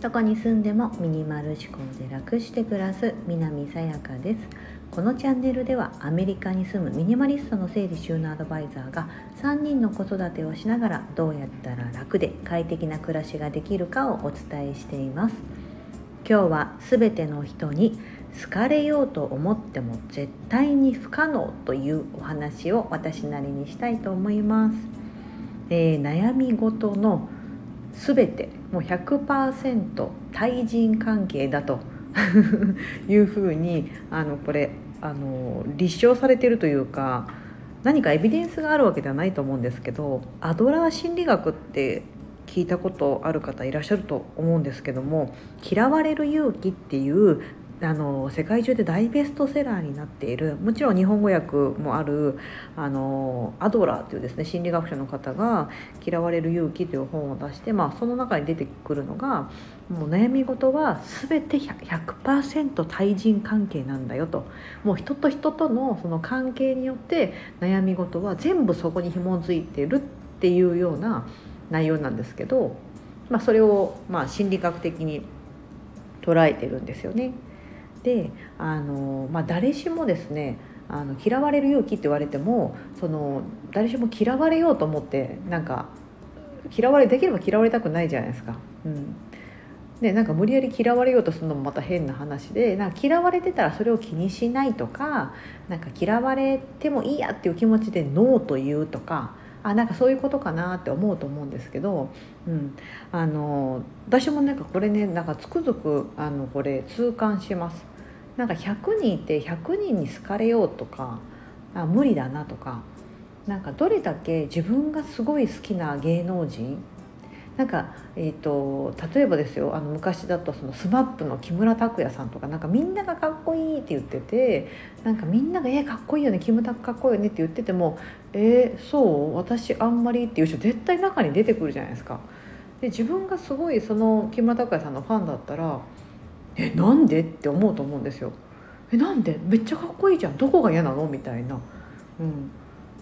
どこに住んでもミニマル思考で楽して暮らす南さやかです。このチャンネルではアメリカに住むミニマリストの整理収納アドバイザーが3人の子育てをしながらどうやったら楽で快適な暮らしができるかをお伝えしています。今日は全ての人に好かれようと思っても絶対に不可能というお話を私なりにしたいと思います、えー、悩み事の全てもう100%対人関係だと いうふうにあのこれあの立証されているというか何かエビデンスがあるわけではないと思うんですけどアドラー心理学って聞いたことある方いらっしゃると思うんですけども「嫌われる勇気」っていうあの世界中で大ベストセラーになっているもちろん日本語訳もあるあのアドラーというですね心理学者の方が「嫌われる勇気」という本を出して、まあ、その中に出てくるのがもう悩み事は全て 100%, 対人関係なんだよともう人と人とのその関係によって悩み事は全部そこに紐づいてるっていうような内容なんですけど、まあ、それをまあ心理学的に捉えてるんですよね。であの、まあ、誰しもですねあの嫌われる勇気って言われてもその誰しも嫌われようと思ってなんか嫌われできれば嫌われたくないじゃないですか。うんでなんか無理やり嫌われようとするのもまた変な話でなんか嫌われてたらそれを気にしないとかなんか嫌われてもいいやっていう気持ちでノーと言うとかあなんかそういうことかなって思うと思うんですけど、うん、あの私もなんかこれねなんかつくづくあのこれ痛感します。なんか100人いて100人に好かれようとかあ無理だなとかなんかどれだけ自分がすごい好きな芸能人なんか、えーと、例えばですよあの昔だとその SMAP の木村拓哉さんとかなんかみんながかっこいいって言っててなんかみんなが「えかっこいいよねキムタクかっこいいよね」って言ってても「えー、そう？私あんまり」っていう人絶対中に出てくるじゃないですか。で自分がすごいその木村拓哉さんのファンだったらえなんで？って思うと思うんですよ。えなんで？めっちゃかっこいいじゃん。どこが嫌なの？みたいな。うん。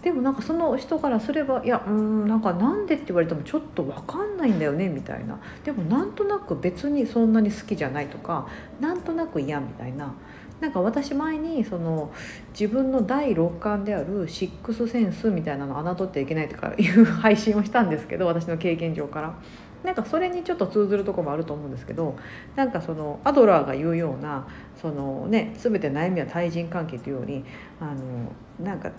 でもなんかその人からすればいやうんなんかなんでって言われてもちょっと分かんないんだよね。みたいな。でもなんとなく別にそんなに好きじゃないとかなんとなく嫌みたいな。なんか私前にその自分の第六感であるシックスセンスみたいなのを侮ってはいけないとかいう配信をしたんですけど私の経験上から。なんかそれにちょっと通ずるとこもあると思うんですけどなんかそのアドラーが言うようなその、ね、全て悩みは対人関係というようにあのなんか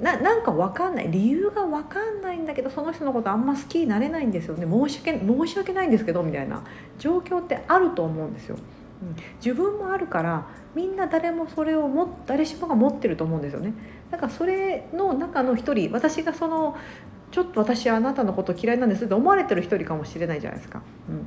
ななんか分かんない理由が分かんないんだけどその人のことあんま好きになれないんですよね申し訳申し訳ないんですけどみたいな状況ってあると思うんですよ。うん、自分もあるからみんな誰もそれをも誰しもが持ってると思うんですよね。だからそれの中の一人私がそのちょっと私あなたのこと嫌いなんですって思われてる一人かもしれないじゃないですか。うん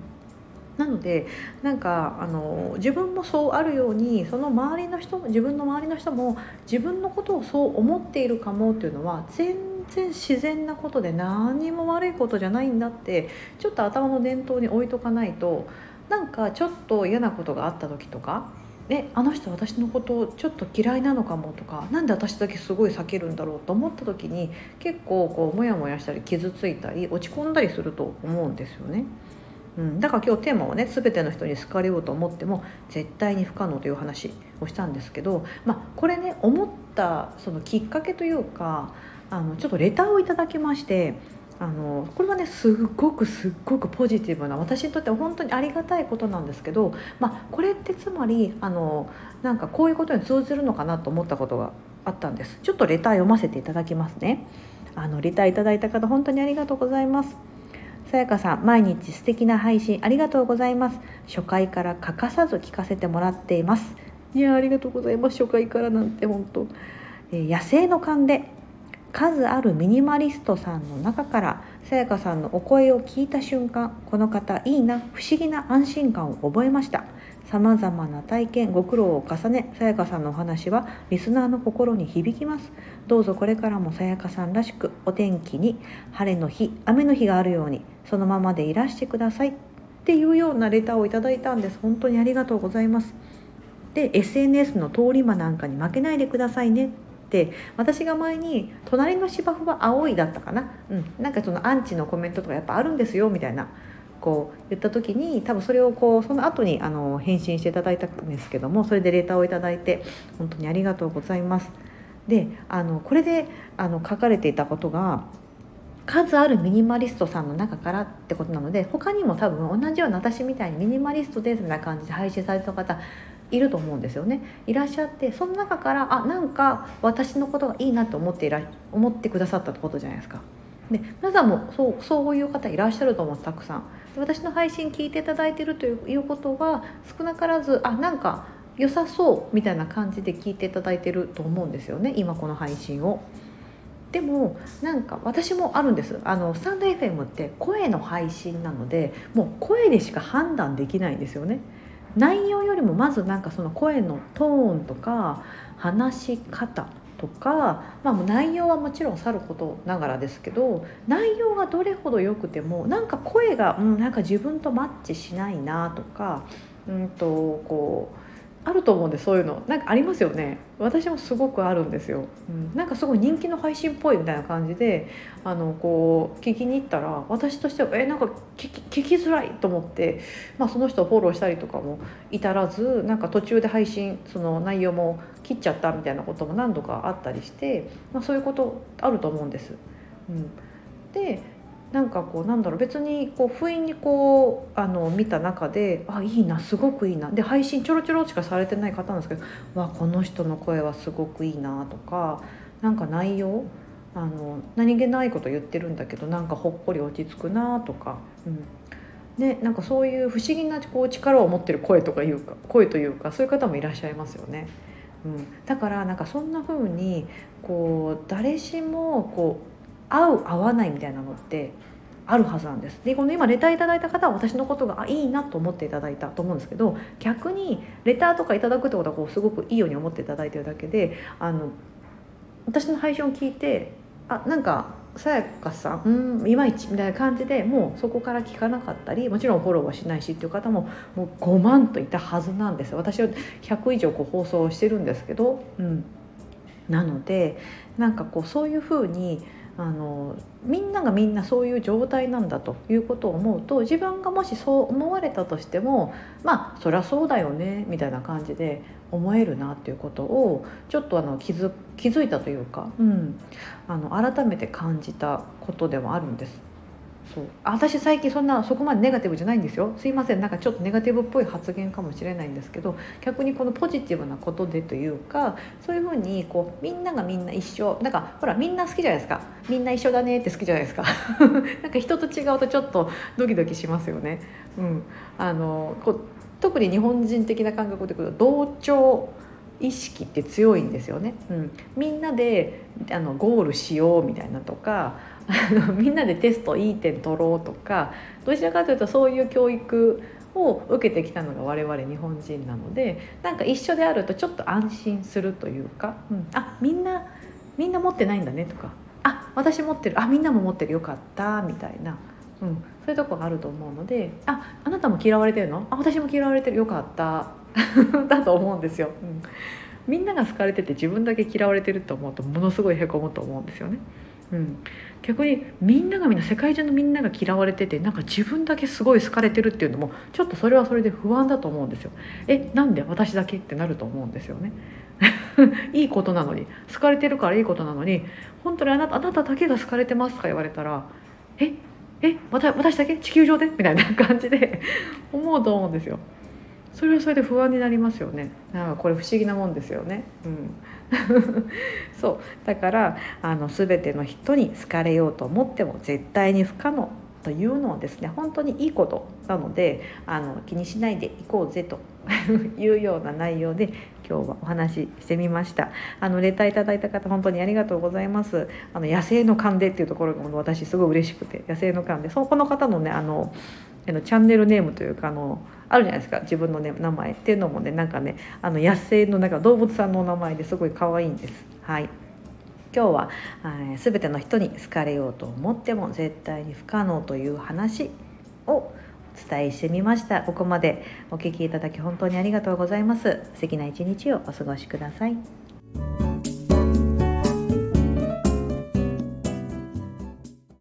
なのでなんかあの自分もそうあるようにその周りの人も自分の周りの人も自分のことをそう思っているかもっていうのは全然自然なことで何も悪いことじゃないんだってちょっと頭の念頭に置いとかないとなんかちょっと嫌なことがあった時とかえあの人私のことちょっと嫌いなのかもとか何で私だけすごい避けるんだろうと思った時に結構こうモヤモヤしたり傷ついたり落ち込んだりすると思うんですよね。うん、だから今日テーマはね全ての人に好かれようと思っても絶対に不可能という話をしたんですけど、まあ、これね思ったそのきっかけというかあのちょっとレターをいただきましてあのこれはねすっごくすっごくポジティブな私にとっては本当にありがたいことなんですけど、まあ、これってつまりあのなんかこういうことに通じるのかなと思ったことがあったんです。ちょっとレター読ませていただきますね。あのレターいただいた方本当にありがとうございます。さやかさん毎日素敵な配信ありがとうございます。初回から欠かさず聞かせてもらっています。いやありがとうございます。初回からなんて本当、えー、野生の勘で数あるミニマリストさんの中からさやかさんのお声を聞いた瞬間この方いいな不思議な安心感を覚えました。さまざまな体験ご苦労を重ねさやかさんのお話はリスナーの心に響きます。どうぞこれからもさやかさんらしくお天気に晴れの日雨の日があるようにそのままでいらしてください。っていうようなレターをいただいたんです。本当にありがとうございます。で SNS の通り魔なんかに負けないでくださいね。って私が前に「隣の芝生は青い」だったかな、うん、なんかそのアンチのコメントとかやっぱあるんですよみたいな。こう言った時に多分それをこうその後にあの返信していただいたんですけどもそれでレターを頂いて本当にありがとうございます。であのこれであの書かれていたことが数あるミニマリストさんの中からってことなので他にも多分同じような私みたいにミニマリストですみたいな感じで配信された方いると思うんですよねいらっしゃってその中からあなんか私のことがいいなと思っていら思ってくださったってことじゃないですか。で皆さんもそうそういう方いらっしゃると思うたくさん。私の配信聞いていただいてるということは少なからずあなんか良さそうみたいな感じで聞いていただいてると思うんですよね今この配信を。でもなんか私もあるんですあのスタンド FM って声の配信なのでもう声でしか判断できないんですよね。内容よりもまずなんかその声のトーンとか話し方とか、まあ、内容はもちろんさることながらですけど内容がどれほど良くてもなんか声が、うん、なんか自分とマッチしないなとか、うんとこうあると思うんでそういうの。なんかありますよね。私もすごくあるんですよ、うん、なんかすごい人気の配信っぽいみたいな感じであのこう聞きに行ったら私としてはえなんか聞き聞きづらいと思って、まあ、その人をフォローしたりとかも至らずなんか途中で配信その内容も切っちゃったみたいなことも何度かあったりして、まあ、そういうことあると思うんです。うん、でなんかこうなんだろう別にこう不意にこうあの見た中であいいなすごくいいな。で配信ちょろちょろしかされてない方なんですけどわこの人の声はすごくいいなとかなんか内容あの何気ないこと言ってるんだけどなんかほっこり落ち着くなとか、うん。ね、なんかそういう不思議なこう力を持ってる声とかいうか声というかそういう方もいらっしゃいますよね。うん、だからなんかそんな風にこう誰しもこう合う合わないみたいなのってあるはずなんです。でこの今レターいただいた方は私のことがあいいなと思っていただいたと思うんですけど逆にレターとかいただくってことはこうすごくいいように思っていただいてるだけであの私の配信を聞いてあなんかさやかさんうんいまいちみたいな感じでもうそこから聞かなかったりもちろんフォローはしないしっていう方ももう5万といたはずなんです。私は100以上こう放送してるんですけど、うん、なのでなんかこうそういうふうにあのみんながみんなそういう状態なんだということを思うと自分がもしそう思われたとしてもまあそりゃそうだよねみたいな感じで思えるなっていうことをちょっとあの気づ気づいたというか、うん、あの改めて感じたことではあるんです。そう。私最近そんなそこまでネガティブじゃないんですよ。すいません。なんかちょっとネガティブっぽい発言かもしれないんですけど逆にこのポジティブなことでというかそういうふうにこうみんながみんな一緒。なんかほらみんな好きじゃないですか。みんな一緒だねって好きじゃないですか。なんか人と違うとちょっとドキドキしますよね。うん、あのこ特に日本人的な感覚で同調意識って強いんですよね。うん、みんなであのゴールしようみたいなとかあの みんなでテストいい点取ろうとかどちらかというとそういう教育を受けてきたのが我々日本人なのでなんか一緒であるとちょっと安心するというか、うん、あみんなみんな持ってないんだねとかあ私持ってるあみんなも持ってるよかったみたいな、うん、そういうとこがあると思うのでああなたも嫌われてるの？あ私も嫌われてるよかった。だと思うんですよ。うんみんなが好かれてて自分だけ嫌われてると思うとものすごいへこむと思うんですよね。うん、逆にみんながみんな世界中のみんなが嫌われててなんか自分だけすごい好かれてるっていうのもちょっとそれはそれで不安だと思うんですよ。えなんで私だけってなると思うんですよね。いいことなのに好かれてるからいいことなのに本当にあなたあなただけが好かれてますとか言われたらええまた私だけ？地球上で？みたいな感じで思うと思うんですよ。それはそれで不安になりますよね。なんかこれ不思議なもんですよね。うん。そう。だからあの全ての人に好かれようと思っても絶対に不可能というのはですね本当にいいことなのであの気にしないでいこうぜと いうような内容で今日はお話ししてみました。あのレターいただいた方本当にありがとうございます。あの野生の勘でっていうところが私すごい嬉しくて野生の勘で。そこの方のねあのあのチャンネルネームというかあのあるじゃないですか自分の、ね、名前っていうのもねなんかねあの野生のなんか動物さんのお名前ですごい可愛いんです。はい。今日は、えー、全ての人に好かれようと思っても絶対に不可能という話をお伝えしてみました。ここまでお聴きいただき本当にありがとうございます。素敵な一日をお過ごしください。